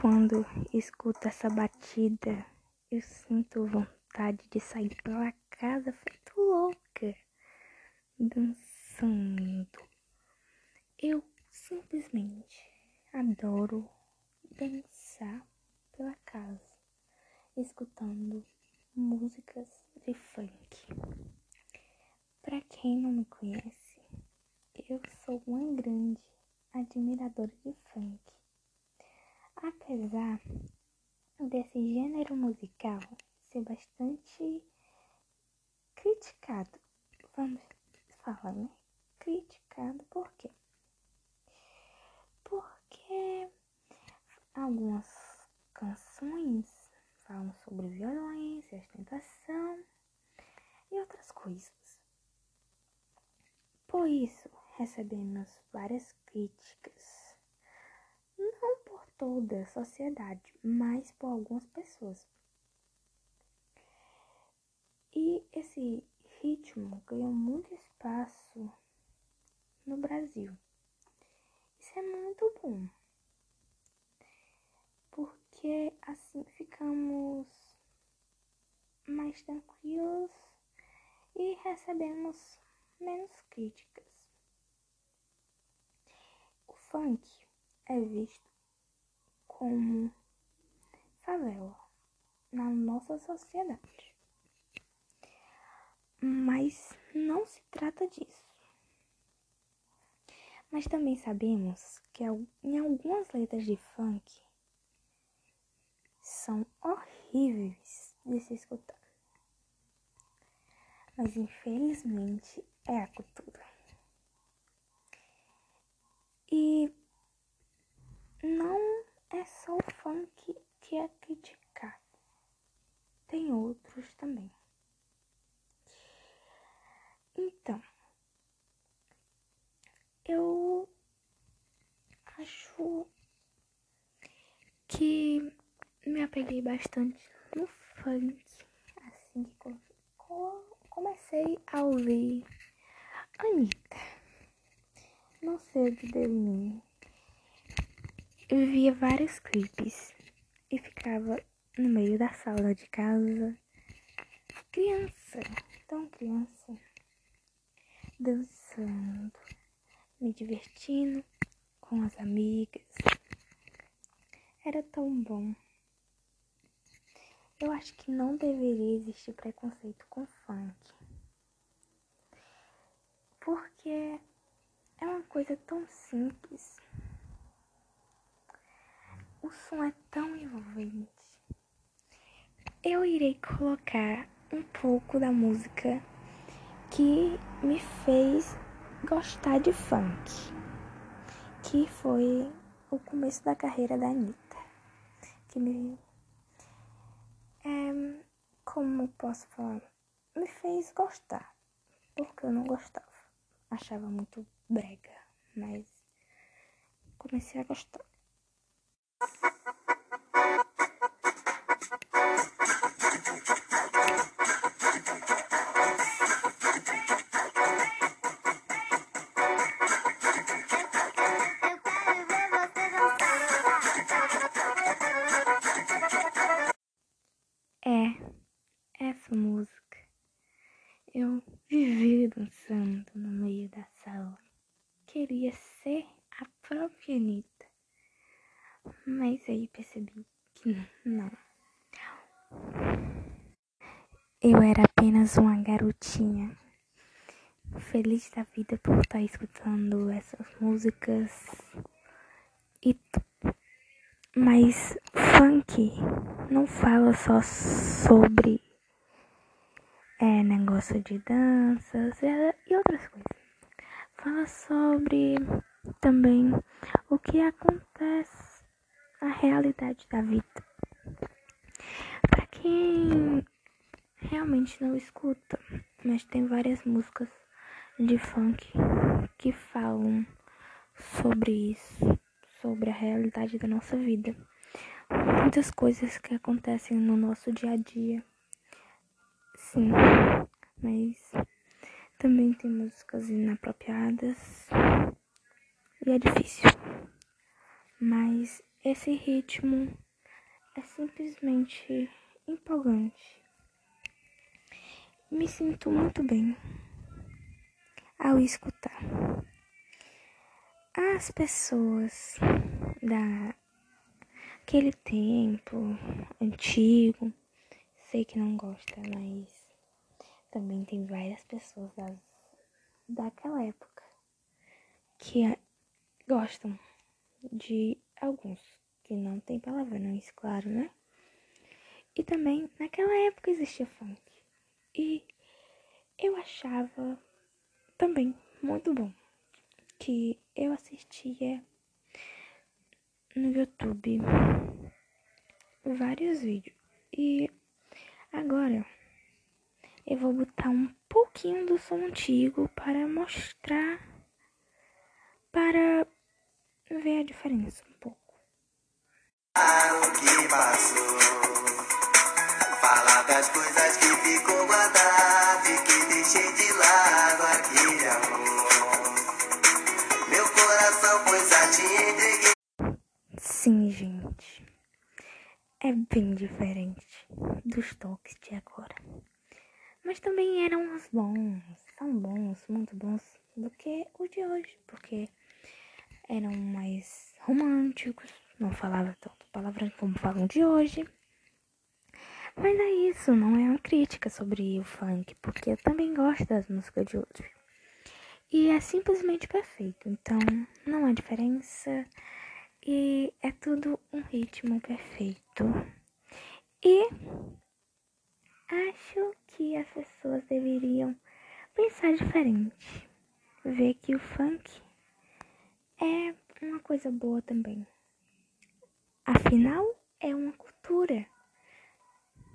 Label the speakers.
Speaker 1: quando escuto essa batida, eu sinto vontade de sair pela casa feito louca, dançando. Eu simplesmente adoro dançar pela casa, escutando músicas de funk. Para quem não me conhece, eu sou uma grande admiradora de funk. Apesar desse gênero musical ser bastante criticado, vamos falar, né? Criticado por quê? Porque algumas canções falam sobre violência, ostentação e outras coisas. Por isso, recebemos várias críticas, toda a sociedade, mas por algumas pessoas. E esse ritmo ganhou muito espaço no Brasil. Isso é muito bom, porque assim ficamos mais tranquilos e recebemos menos críticas funk é visto como favela na nossa sociedade. Mas não se trata disso. Mas também sabemos que em algumas letras de funk são horríveis de se escutar. Mas infelizmente é a cultura. E não é só o funk que é criticado, tem outros também. Então, eu acho que me apeguei bastante no funk assim que comecei a ouvir Anitta. Não sei o que deu em mim. Eu via vários clipes e ficava no meio da sala de casa. Criança, tão criança, dançando, me divertindo com as amigas. Era tão bom. Eu acho que não deveria existir preconceito com funk. Porque é uma coisa tão simples. O som é tão envolvente. Eu irei colocar um pouco da música que me fez gostar de funk, que foi o começo da carreira da Anitta, que me. É, como posso falar? Me fez gostar, porque eu não gostava, achava muito brega, mas comecei a gostar. Vivi dançando no meio da sala queria ser a própria Anitta. Mas aí percebi que não. Eu era apenas uma garotinha, feliz da vida por estar escutando essas músicas e mas funk não fala só sobre é, negócio de danças e outras coisas fala sobre também o que acontece, a realidade da vida. Para quem realmente não escuta, mas tem várias músicas de funk que falam sobre isso, sobre a realidade da nossa vida. Muitas coisas que acontecem no nosso dia a dia. Sim, mas também tem músicas inapropriadas e é difícil. Mas esse ritmo é simplesmente empolgante. Me sinto muito bem ao escutar. As pessoas daquele tempo antigo, sei que não gosta, mas também tem várias pessoas das, daquela época que gostam de alguns que não tem palavrões, claro, né? E também naquela época existia funk. E eu achava também muito bom que eu assistia no YouTube vários vídeos. E agora eu vou botar um pouquinho do som antigo para mostrar, para ver a diferença um pouco.
Speaker 2: O que passou? Falar das coisas que ficou guardado e que deixei de lado aquele amor. Meu coração pois a te entreguei.
Speaker 1: Sim, gente. É bem diferente dos toques de agora. Mas também eram uns bons, são bons, muito bons do que os de hoje, porque eram mais românticos, não falava tanto palavrão como falam de hoje. Mas é isso, não é uma crítica sobre o funk, porque eu também gosto das músicas de hoje. E é simplesmente perfeito, então não há diferença e é tudo um ritmo perfeito. E acho que as pessoas deveriam pensar diferente, ver que o funk é uma coisa boa também. Afinal, é uma cultura.